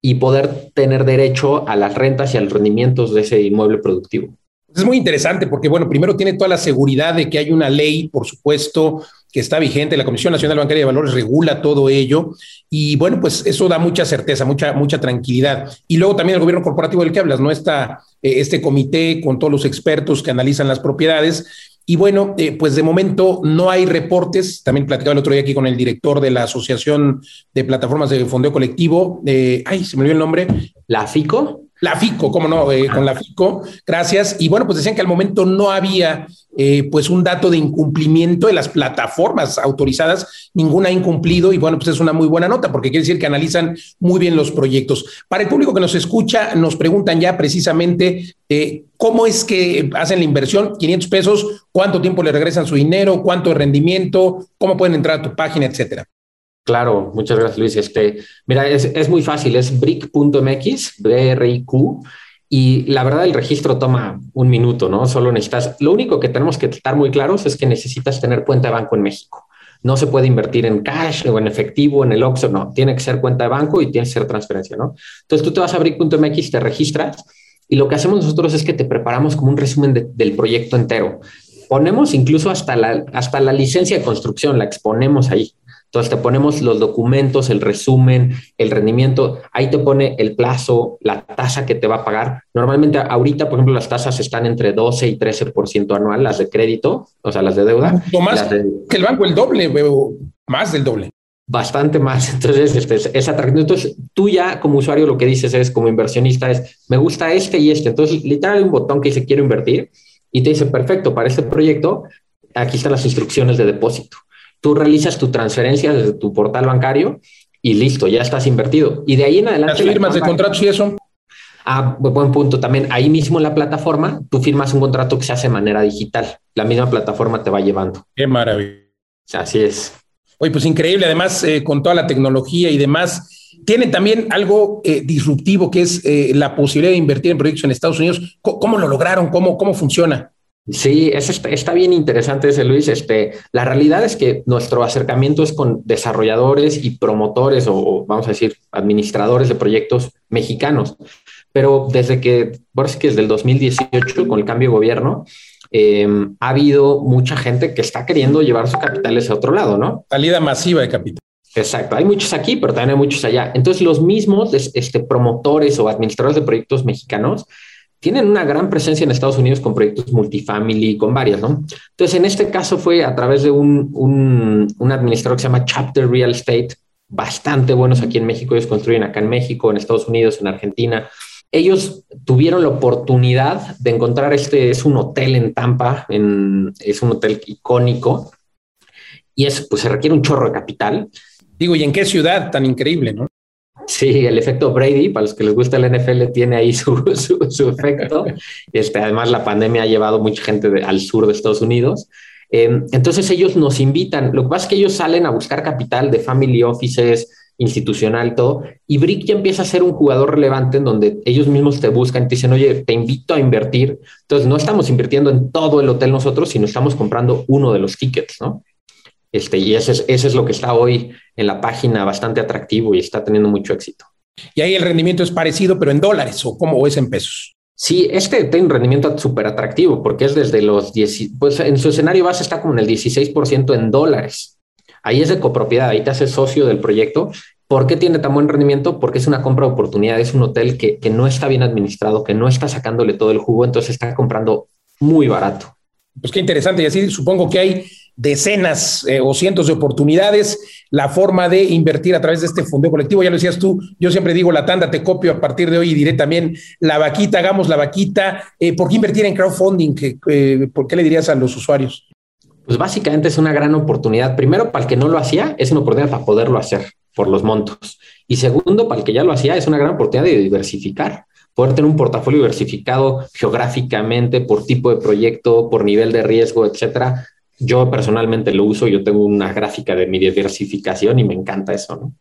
y poder tener derecho a las rentas y a los rendimientos de ese inmueble productivo. Es muy interesante porque, bueno, primero tiene toda la seguridad de que hay una ley, por supuesto, que está vigente. La Comisión Nacional Bancaria de Valores regula todo ello. Y bueno, pues eso da mucha certeza, mucha, mucha tranquilidad. Y luego también el gobierno corporativo del que hablas, ¿no? Está eh, este comité con todos los expertos que analizan las propiedades. Y bueno, eh, pues de momento no hay reportes. También platicaba el otro día aquí con el director de la Asociación de Plataformas de Fondeo Colectivo. Eh, ay, se me olvidó el nombre. ¿La FICO? La FICO, cómo no, eh, con la FICO, gracias. Y bueno, pues decían que al momento no había eh, pues un dato de incumplimiento de las plataformas autorizadas, ninguna ha incumplido y bueno, pues es una muy buena nota porque quiere decir que analizan muy bien los proyectos. Para el público que nos escucha, nos preguntan ya precisamente eh, cómo es que hacen la inversión, 500 pesos, cuánto tiempo le regresan su dinero, cuánto de rendimiento, cómo pueden entrar a tu página, etcétera. Claro, muchas gracias Luis. Este, mira, es, es muy fácil, es brick.mx, B-R-I-Q, y la verdad el registro toma un minuto, ¿no? Solo necesitas, lo único que tenemos que estar muy claros es que necesitas tener cuenta de banco en México. No se puede invertir en cash o en efectivo, en el OXXO, no, tiene que ser cuenta de banco y tiene que ser transferencia, ¿no? Entonces tú te vas a brick.mx, te registras y lo que hacemos nosotros es que te preparamos como un resumen del proyecto entero. Ponemos incluso hasta la, hasta la licencia de construcción, la exponemos ahí Entonces te ponemos los documentos, el resumen, el rendimiento, ahí te pone el plazo, la tasa que te va a pagar. Normalmente ahorita, por ejemplo, las tasas están entre 12 y 13% anual, las de crédito, o sea, las de deuda. más que el banco, el doble, veo más del doble. Bastante más. Entonces, este, es atractivo. Entonces, tú ya como usuario lo que dices es, como inversionista, es, me gusta este y este. Entonces, literal hay un botón que dice quiero invertir y te dice, perfecto, para este proyecto, aquí están las instrucciones de depósito tú realizas tu transferencia desde tu portal bancario y listo, ya estás invertido. Y de ahí en adelante... Las firmas de contratos y eso. Ah, buen punto. También ahí mismo en la plataforma, tú firmas un contrato que se hace de manera digital. La misma plataforma te va llevando. Qué maravilla. Así es. Oye, pues increíble. Además, eh, con toda la tecnología y demás, tienen también algo eh, disruptivo que es eh, la posibilidad de invertir en proyectos en Estados Unidos. ¿Cómo, lo lograron? ¿Cómo, cómo funciona? Sí, está, bien interesante ese, Luis. Este, la realidad es que nuestro acercamiento es con desarrolladores y promotores o, vamos a decir, administradores de proyectos mexicanos. Pero desde que, por que desde el 2018, con el cambio de gobierno, em, ha habido mucha gente que está queriendo llevar sus capitales a otro lado, ¿no? Salida masiva de capital. Exacto, hay muchos aquí, pero también hay muchos allá. Entonces, los mismos este, promotores o administradores de proyectos mexicanos tienen una gran presencia en Estados Unidos con proyectos multifamily, con varias, ¿no? Entonces, en este caso fue a través de un, un, administrador que se llama Chapter Real Estate, bastante buenos aquí en México, ellos construyen acá en México, en Estados Unidos, en Argentina. Ellos tuvieron la oportunidad de encontrar este, es un hotel en Tampa, es un hotel icónico, y es, pues se requiere un chorro de capital. Digo, ¿y en qué ciudad tan increíble, no? Sí, el efecto Brady, para los que les gusta el NFL, tiene ahí su, su, efecto. Este, además, la pandemia ha llevado mucha gente al sur de Estados Unidos. Em, entonces, ellos nos invitan. Lo que pasa es que ellos salen a buscar capital de family offices, institucional todo. Y Brick ya empieza a ser un jugador relevante en donde ellos mismos te buscan te dicen, oye, te invito a invertir. Entonces, no estamos invirtiendo en todo el hotel nosotros, sino estamos comprando uno de los tickets, ¿no? Este, y eso es, eso es lo que está hoy en la página bastante atractivo y está teniendo mucho éxito. Y ahí el rendimiento es parecido, pero en dólares o cómo es en pesos. Sí, este tiene un rendimiento súper atractivo porque es desde los 10, pues en su escenario base está como en el 16% en dólares. Ahí es de copropiedad, ahí te haces socio del proyecto. ¿Por qué tiene tan buen rendimiento? Porque es una compra de oportunidad, es un hotel que, que no está bien administrado, que no está sacándole todo el jugo, entonces está comprando muy barato. Pues qué interesante. Y así supongo que hay decenas eh, o cientos de oportunidades, la forma de invertir a través de este fondo colectivo. Ya lo decías tú, yo siempre digo la tanda, te copio a partir de hoy y diré también la vaquita, hagamos la vaquita. Eh, ¿Por qué invertir en crowdfunding? ¿Por qué le dirías a los usuarios? Pues básicamente es una gran oportunidad. Primero, para el que no lo hacía, es una oportunidad para poderlo hacer por los montos. Y segundo, para el que ya lo hacía, es una gran oportunidad de diversificar poder tener un portafolio diversificado geográficamente, por tipo de proyecto, por nivel de riesgo, etcétera, yo personalmente lo uso, yo tengo una gráfica de mi diversificación y me encanta eso, ¿no?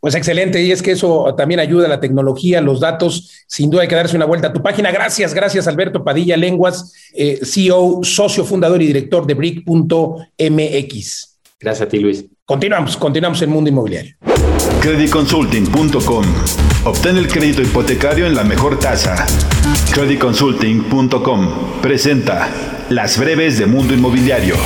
Pues excelente, y es que eso también ayuda a la tecnología, los datos, sin duda hay que darse una vuelta a tu página. Gracias, gracias Alberto Padilla Lenguas, eh, CEO, socio fundador y director de Brick.mx. Gracias a ti, Luis. Continuamos, continuamos en Mundo Inmobiliario. Creditconsulting.com. Obtén el crédito hipotecario en la mejor tasa. Creditconsulting.com presenta las breves de Mundo Inmobiliario.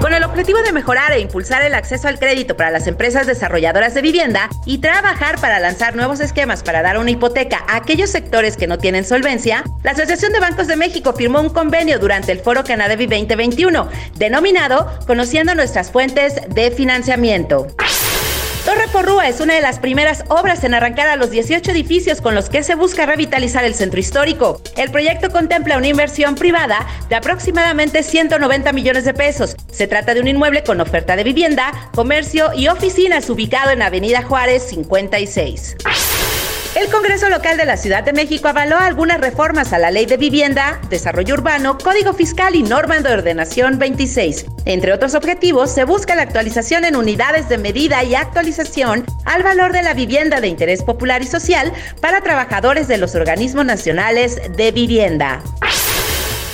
Con el objetivo de mejorar e impulsar el acceso al crédito para las empresas desarrolladoras de vivienda y trabajar para lanzar nuevos esquemas para dar una hipoteca a aquellos sectores que no tienen solvencia, la Asociación de Bancos de México firmó un convenio durante el Foro Canadevi 2021, denominado Conociendo nuestras fuentes de financiamiento. Torre Porrúa es una de las primeras obras en arrancar a los 18 edificios con los que se busca revitalizar el centro histórico. El proyecto contempla una inversión privada de aproximadamente 190 millones de pesos. Se trata de un inmueble con oferta de vivienda, comercio y oficinas ubicado en Avenida Juárez 56. El Congreso Local de la Ciudad de México avaló algunas reformas a la Ley de Vivienda, Desarrollo Urbano, Código Fiscal y Norma de Ordenación 26. Entre otros objetivos, se busca la actualización en unidades de medida y actualización al valor de la vivienda de interés popular y social para trabajadores de los organismos nacionales de vivienda.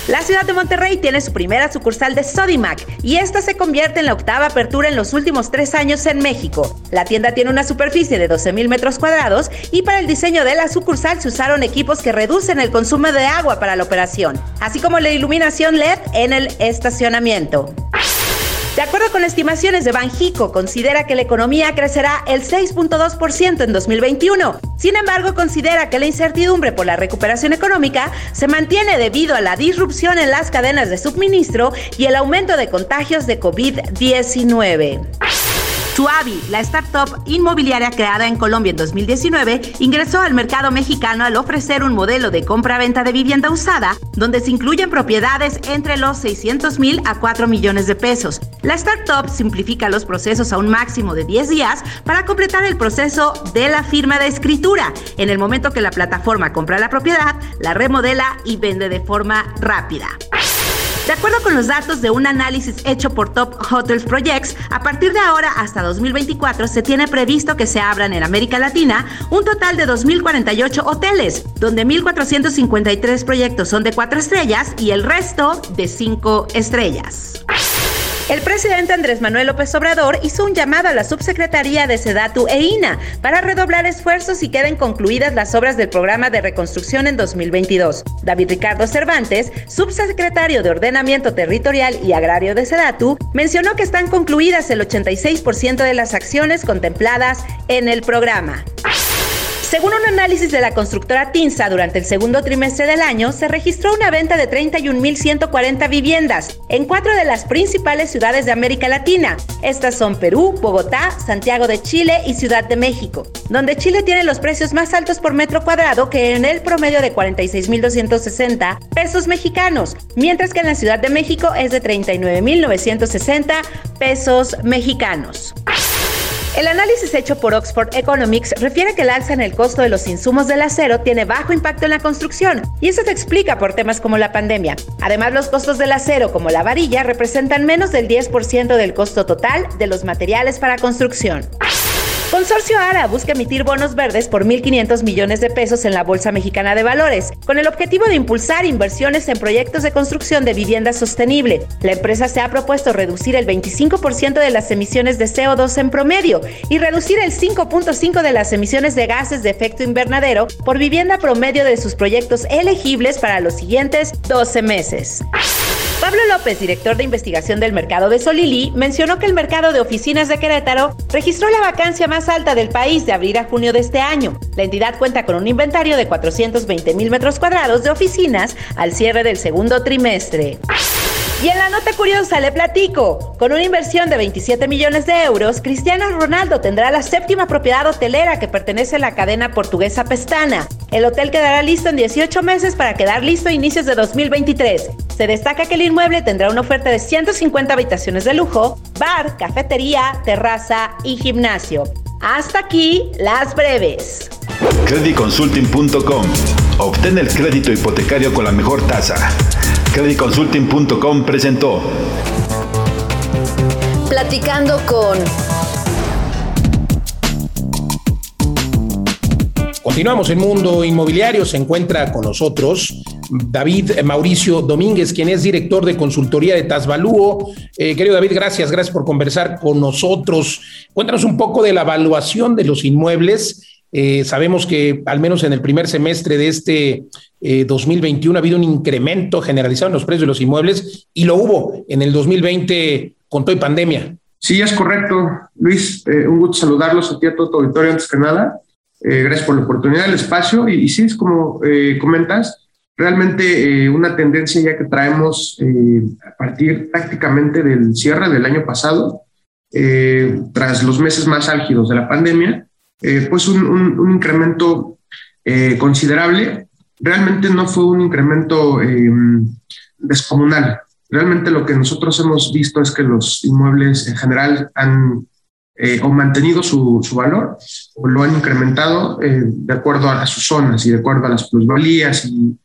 La ciudad de Monterrey tiene su primera sucursal de Sodimac y esta se convierte en la octava apertura en los últimos tres años en México. La tienda tiene una superficie de 12 mil metros cuadrados y para el diseño de la sucursal se usaron equipos que reducen el consumo de agua para la operación, así como la iluminación LED en el estacionamiento. De acuerdo con estimaciones de Banjico, considera que la economía crecerá el 6.2% en 2021. Sin embargo, considera que la incertidumbre por la recuperación económica se mantiene debido a la disrupción en las cadenas de suministro y el aumento de contagios de COVID-19. Suavi, la startup inmobiliaria creada en Colombia en 2019, ingresó al mercado mexicano al ofrecer un modelo de compra-venta de vivienda usada, donde se incluyen propiedades entre los 600 mil a 4 millones de pesos. La startup simplifica los procesos a un máximo de 10 días para completar el proceso de la firma de escritura. En el momento que la plataforma compra la propiedad, la remodela y vende de forma rápida. De acuerdo con los datos de un análisis hecho por Top Hotels Projects, a partir de ahora hasta 2024 se tiene previsto que se abran en América Latina un total de 2.048 hoteles, donde 1.453 proyectos son de 4 estrellas y el resto de 5 estrellas. El presidente Andrés Manuel López Obrador hizo un llamado a la subsecretaría de Sedatu e INA para redoblar esfuerzos y queden concluidas las obras del programa de reconstrucción en 2022. David Ricardo Cervantes, subsecretario de Ordenamiento Territorial y Agrario de Sedatu, mencionó que están concluidas el 86% de las acciones contempladas en el programa. Según un análisis de la constructora Tinsa, durante el segundo trimestre del año se registró una venta de 31.140 viviendas en cuatro de las principales ciudades de América Latina. Estas son Perú, Bogotá, Santiago de Chile y Ciudad de México, donde Chile tiene los precios más altos por metro cuadrado que en el promedio de 46.260 pesos mexicanos, mientras que en la Ciudad de México es de 39.960 pesos mexicanos. El análisis hecho por Oxford Economics refiere que el alza en el costo de los insumos del acero tiene bajo impacto en la construcción, y eso se explica por temas como la pandemia. Además, los costos del acero, como la varilla, representan menos del 10% del costo total de los materiales para construcción. Consorcio ARA busca emitir bonos verdes por 1.500 millones de pesos en la Bolsa Mexicana de Valores, con el objetivo de impulsar inversiones en proyectos de construcción de vivienda sostenible. La empresa se ha propuesto reducir el 25% de las emisiones de CO2 en promedio y reducir el 5.5% de las emisiones de gases de efecto invernadero por vivienda promedio de sus proyectos elegibles para los siguientes 12 meses. Pablo López, director de investigación del mercado de Solili, mencionó que el mercado de oficinas de Querétaro registró la vacancia más alta del país de abril a junio de este año. La entidad cuenta con un inventario de 420 mil metros cuadrados de oficinas al cierre del segundo trimestre. Y en la nota curiosa le platico, con una inversión de 27 millones de euros, Cristiano Ronaldo tendrá la séptima propiedad hotelera que pertenece a la cadena portuguesa Pestana. El hotel quedará listo en 18 meses para quedar listo a inicios de 2023. Se destaca que el inmueble tendrá una oferta de 150 habitaciones de lujo, bar, cafetería, terraza y gimnasio. Hasta aquí las breves. Creditconsulting.com. Obtén el crédito hipotecario con la mejor tasa. Creditconsulting.com presentó. Platicando con... Continuamos en Mundo Inmobiliario. Se encuentra con nosotros David Mauricio Domínguez, quien es director de consultoría de Tasvalúo. Eh, querido David, gracias, gracias por conversar con nosotros. Cuéntanos un poco de la evaluación de los inmuebles eh, sabemos que al menos en el primer semestre de este 2021 eh, ha habido un incremento generalizado en los precios de los inmuebles y lo hubo en el 2020 con toda pandemia. Sí, es correcto. Luis, eh, un gusto saludarlos a ti a todo tu auditorio antes que nada. gracias por la oportunidad, el espacio. Y, sí, es como comentas, realmente una tendencia ya que traemos a partir prácticamente del cierre del año pasado, tras los meses más álgidos de la pandemia, eh, pues un, incremento eh, considerable. Realmente no fue un incremento em, descomunal. Realmente lo que nosotros hemos visto es que los inmuebles en general han eh, o mantenido su, valor o lo han incrementado de acuerdo a, sus zonas y de acuerdo a las plusvalías y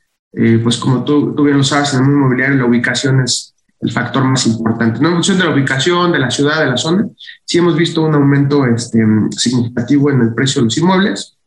pues como tú, tú bien lo sabes, en el inmobiliario la ubicación es el factor más importante. ¿no? En función de la ubicación, de la ciudad, de la zona, sí hemos visto un aumento este, significativo en el precio de los inmuebles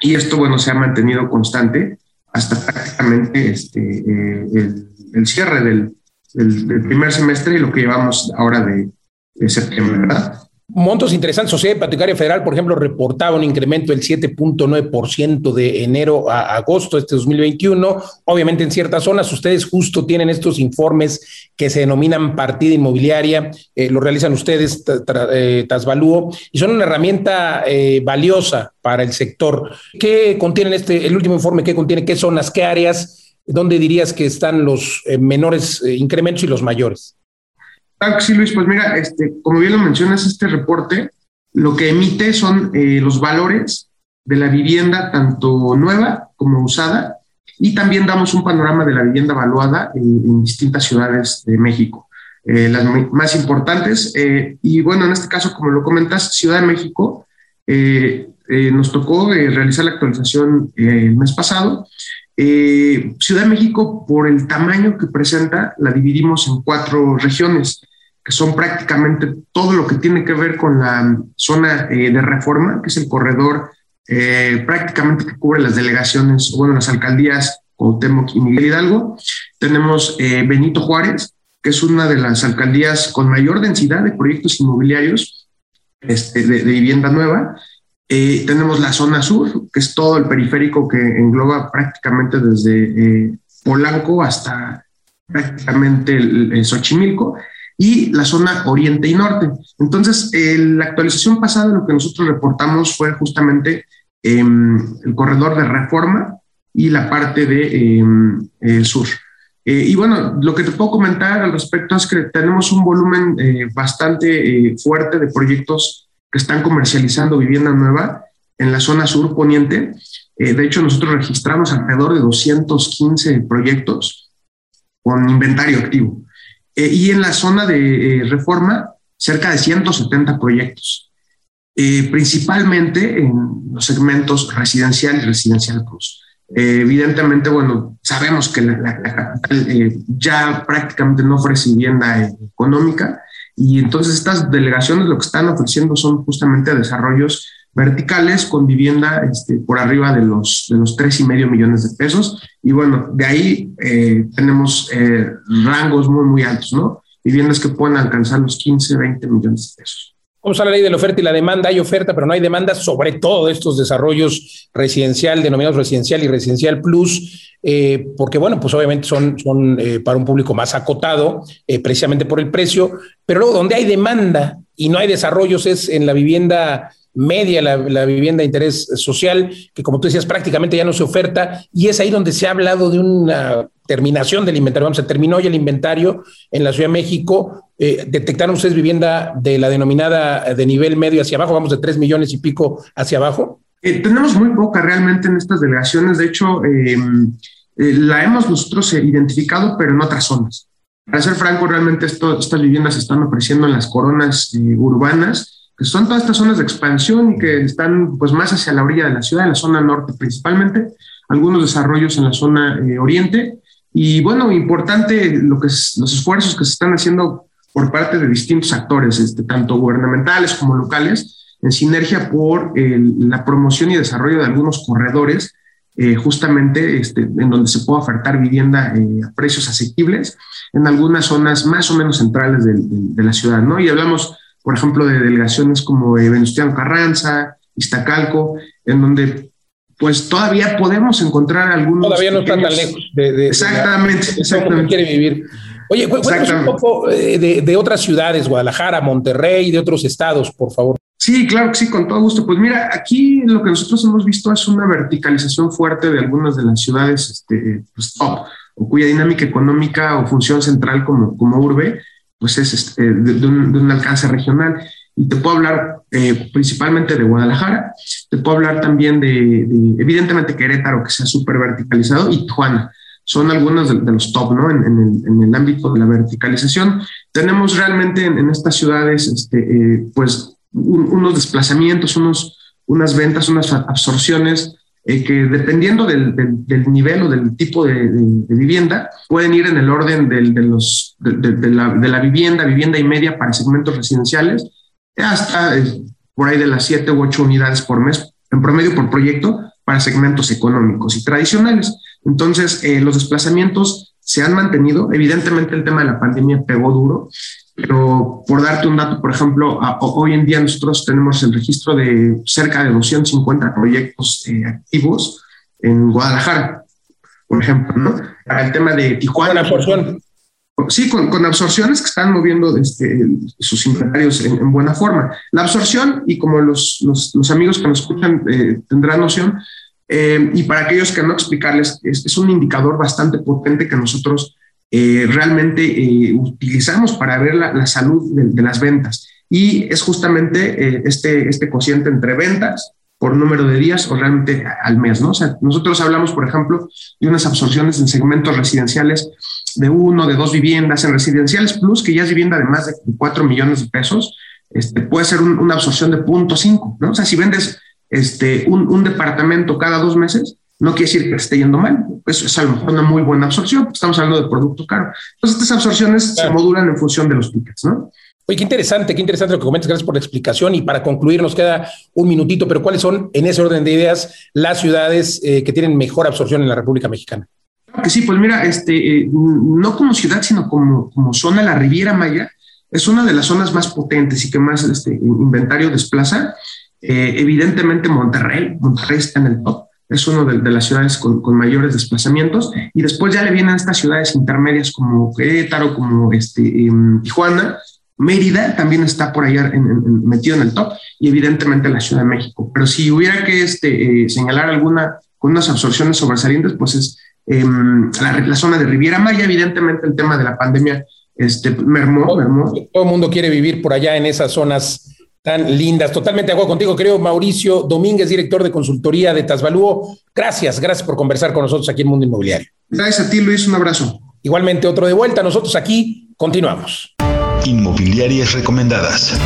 y esto, bueno, se ha mantenido constante hasta prácticamente este, eh, el cierre del, del, primer semestre y lo que llevamos ahora de, de septiembre, ¿verdad? Montos interesantes. Sociedad Hipotecaria Federal, por ejemplo, reportaba un incremento del 7.9% de enero a agosto de este 2021. Obviamente, en ciertas zonas, ustedes justo tienen estos informes que se denominan partida inmobiliaria, eh, lo realizan ustedes, eh, Tasvalúo, y son una herramienta eh, valiosa para el sector. ¿Qué contiene este, el último informe? ¿Qué contiene? ¿Qué zonas? ¿Qué áreas? ¿Dónde dirías que están los menores incrementos y los mayores? Sí, Luis, pues mira, este, como bien lo mencionas, este reporte lo que emite son eh, los valores de la vivienda, tanto nueva como usada, y también damos un panorama de la vivienda evaluada en, distintas ciudades de México, eh, las más importantes. Eh, y bueno, en este caso, como lo comentas, Ciudad de México, nos tocó realizar la actualización el mes pasado. Ciudad de México, por el tamaño que presenta, la dividimos en cuatro regiones que son prácticamente todo lo que tiene que ver con la zona eh, de reforma, que es el corredor eh, prácticamente que cubre las delegaciones, bueno, las alcaldías Cuauhtémoc y Miguel Hidalgo. Tenemos eh, Benito Juárez, que es una de las alcaldías con mayor densidad de proyectos inmobiliarios este, de, de, vivienda nueva. tenemos la zona sur, que es todo el periférico que engloba prácticamente desde Polanco hasta prácticamente el, Xochimilco y la zona oriente y norte. Entonces, la actualización pasada lo que nosotros reportamos fue justamente em, el corredor de reforma y la parte de em, el sur. Eh, y bueno, lo que te puedo comentar al respecto es que tenemos un volumen eh, bastante eh, fuerte de proyectos que están comercializando vivienda nueva en la zona sur poniente. de hecho, nosotros registramos alrededor de 215 proyectos con inventario activo. Eh, y en la zona de eh, reforma, cerca de 170 proyectos, eh, principalmente en los segmentos residencial y residencial plus. evidentemente, bueno, sabemos que la, capital ya prácticamente no ofrece vivienda económica y entonces estas delegaciones lo que están ofreciendo son justamente desarrollos verticales con vivienda este, por arriba de los, de los tres y medio millones de pesos. Y bueno, de ahí eh, tenemos eh, rangos muy, muy altos, ¿no? Viviendas que pueden alcanzar los 15, 20 millones de pesos. Vamos a la ley de la oferta y la demanda. Hay oferta, pero no hay demanda, sobre todo estos desarrollos residencial, denominados residencial y residencial plus, eh, porque, bueno, pues obviamente son, son para un público más acotado, precisamente por el precio, pero luego donde hay demanda y no hay desarrollos es en la vivienda media la, vivienda de interés social, que como tú decías, prácticamente ya no se oferta, y es ahí donde se ha hablado de una terminación del inventario. Vamos, se terminó ya el inventario en la Ciudad de México. Eh, ¿Detectaron ustedes vivienda de la denominada de nivel medio hacia abajo? Vamos de tres millones y pico hacia abajo. Eh, tenemos muy poca realmente en estas delegaciones. De hecho, em, eh, la hemos nosotros identificado, pero en otras zonas. Para ser franco, realmente estas viviendas están ofreciendo en las coronas urbanas que son todas estas zonas de expansión y que están pues más hacia la orilla de la ciudad, en la zona norte principalmente, algunos desarrollos en la zona eh, oriente. Y bueno, importante lo que es, los esfuerzos que se están haciendo por parte de distintos actores, este, tanto gubernamentales como locales, en sinergia por la promoción y desarrollo de algunos corredores, eh, justamente este, en donde se pueda ofertar vivienda eh, a precios asequibles en algunas zonas más o menos centrales de, de la ciudad, ¿no? Y hablamos por ejemplo, de delegaciones como Venustiano Carranza, Iztacalco, en donde pues todavía podemos encontrar algunos. Todavía no están tan lejos de, exactamente, exactamente. quiere vivir. Oye, cuéntanos un poco eh, de, de, otras ciudades, Guadalajara, Monterrey, de otros estados, por favor. Sí, claro que sí, con todo gusto. Pues mira, aquí lo que nosotros hemos visto es una verticalización fuerte de algunas de las ciudades este, pues, top, o cuya dinámica económica o función central como, como urbe pues es este, de, un, alcance regional. Y te puedo hablar eh, principalmente de Guadalajara, te puedo hablar también de, evidentemente, Querétaro, que se ha súper verticalizado, y Tijuana. Son algunos de, los top, ¿no? En, en, el, ámbito de la verticalización. Tenemos realmente en, estas ciudades, este, eh, pues, unos desplazamientos, unos, unas ventas, unas absorciones eh, que dependiendo del, nivel o del tipo de, vivienda, pueden ir en el orden de, los, la, de, la, vivienda, vivienda y media para segmentos residenciales, hasta eh, por ahí de las siete u ocho unidades por mes, en promedio por proyecto, para segmentos económicos y tradicionales. Entonces, eh, los desplazamientos se han mantenido. Evidentemente el tema de la pandemia pegó duro, pero por darte un dato, por ejemplo, hoy en día nosotros tenemos el registro de cerca de 250 proyectos eh, activos en Guadalajara, por ejemplo, ¿no? El tema de Tijuana. Sí, con, absorciones que están moviendo este, sus inventarios en, buena forma. La absorción, y como los, los, amigos que nos escuchan eh, tendrán noción, eh, y para aquellos que no explicarles, es, un indicador bastante potente que nosotros eh, realmente utilizamos para ver la, salud de, las ventas. Y es justamente este, este cociente entre ventas por número de días o realmente al mes, ¿no? O sea, nosotros hablamos, por ejemplo, de unas absorciones en segmentos residenciales de uno, de dos viviendas, en residenciales plus, que ya es vivienda de más de cuatro millones de pesos, este, puede ser una absorción de 0.5, ¿no? O sea, si vendes este, un, departamento cada dos meses, no quiere decir que esté yendo mal, eso es a lo mejor una muy buena absorción, estamos hablando de producto caro. Entonces, estas absorciones se modulan en función de los tickets, ¿no? Oye, qué interesante, qué interesante lo que comentas. Gracias por la explicación. Y para concluir, nos queda un minutito, pero ¿cuáles son, en ese orden de ideas, las ciudades eh, que tienen mejor absorción en la República Mexicana? Que sí, pues mira, este, eh, no como ciudad, sino como, como zona, la Riviera Maya es una de las zonas más potentes y que más este, inventario desplaza. Eh, evidentemente, Monterrey, Monterrey está en el top es una de, las ciudades con, mayores desplazamientos, y después ya le vienen estas ciudades intermedias como Querétaro, como este, em, Tijuana, Mérida también está por allá metido en el top y evidentemente la Ciudad de México. Pero si hubiera que este, eh, señalar alguna con unas absorciones sobresalientes, pues es em, la, zona de Riviera Maya, evidentemente el tema de la pandemia este, mermó, mermó. Todo el mundo quiere vivir por allá en esas zonas tan lindas. Totalmente de acuerdo contigo, creo. Mauricio Domínguez, director de consultoría de Tasvalúo. Gracias, gracias por conversar con nosotros aquí en Mundo Inmobiliario. Gracias a ti, Luis. Un abrazo. Igualmente, otro de vuelta. Nosotros aquí continuamos. Inmobiliarias recomendadas.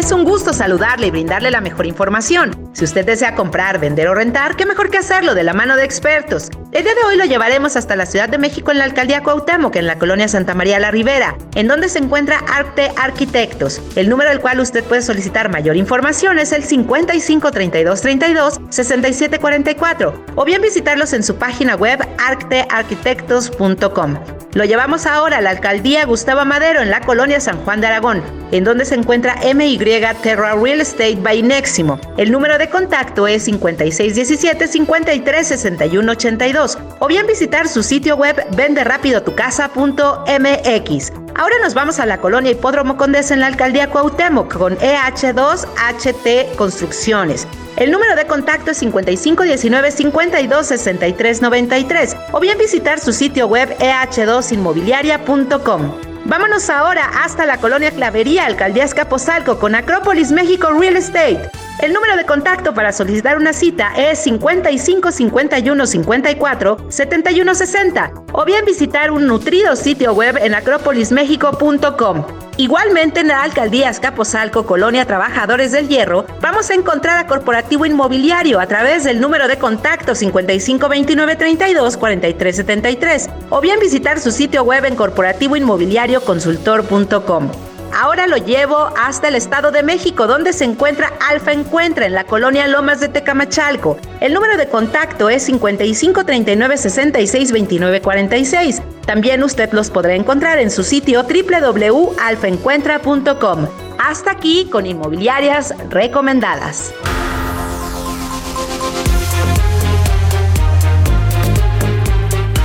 Es un gusto saludarle y brindarle la mejor información. Si usted desea comprar, vender o rentar, qué mejor que hacerlo de la mano de expertos. El día de hoy lo llevaremos hasta la Ciudad de México en la alcaldía Cuauhtémoc, en la colonia Santa María la Ribera, en donde se encuentra Arte Arquitectos. El número al cual usted puede solicitar mayor información es el 55 32 32 67 44 o bien visitarlos en su página web artearquitectos.com. Lo llevamos ahora a la alcaldía Gustavo Madero en la colonia San Juan de Aragón, en donde se encuentra MY Terra Real Estate by Neximo. El número de contacto es 5617-536182 o bien visitar su sitio web venderrapidotucasa.mx. Ahora nos vamos a la colonia Hipódromo Condesa en la alcaldía Cuauhtémoc con EH2HT Construcciones. El número de contacto es 5519 526393 o bien visitar su sitio web eh2inmobiliaria.com. Vámonos ahora hasta la colonia Clavería, Alcaldía Escaposalco, con Acrópolis México Real Estate. El número de contacto para solicitar una cita es 55 51 54 71 60 o bien visitar un nutrido sitio web en acrópolismexico.com. Igualmente en la alcaldía Escaposalco, Colonia Trabajadores del Hierro, vamos a encontrar a Corporativo Inmobiliario a través del número de contacto 55 29 32 43 73 o bien visitar su sitio web en corporativoinmobiliarioconsultor.com. Ahora lo llevo hasta el Estado de México, donde se encuentra Alfa Encuentra, en la colonia Lomas de Tecamachalco. El número de contacto es 55 39 66 29 46. También usted los podrá encontrar en su sitio www.alfaencuentra.com. Hasta aquí con inmobiliarias recomendadas.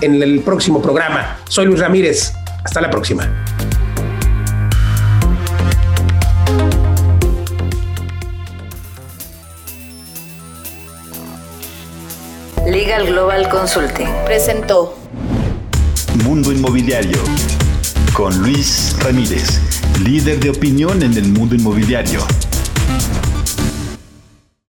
en el próximo programa. Soy Luis Ramírez. Hasta la próxima. Legal Global Consulting presentó Mundo Inmobiliario con Luis Ramírez, líder de opinión en el mundo inmobiliario.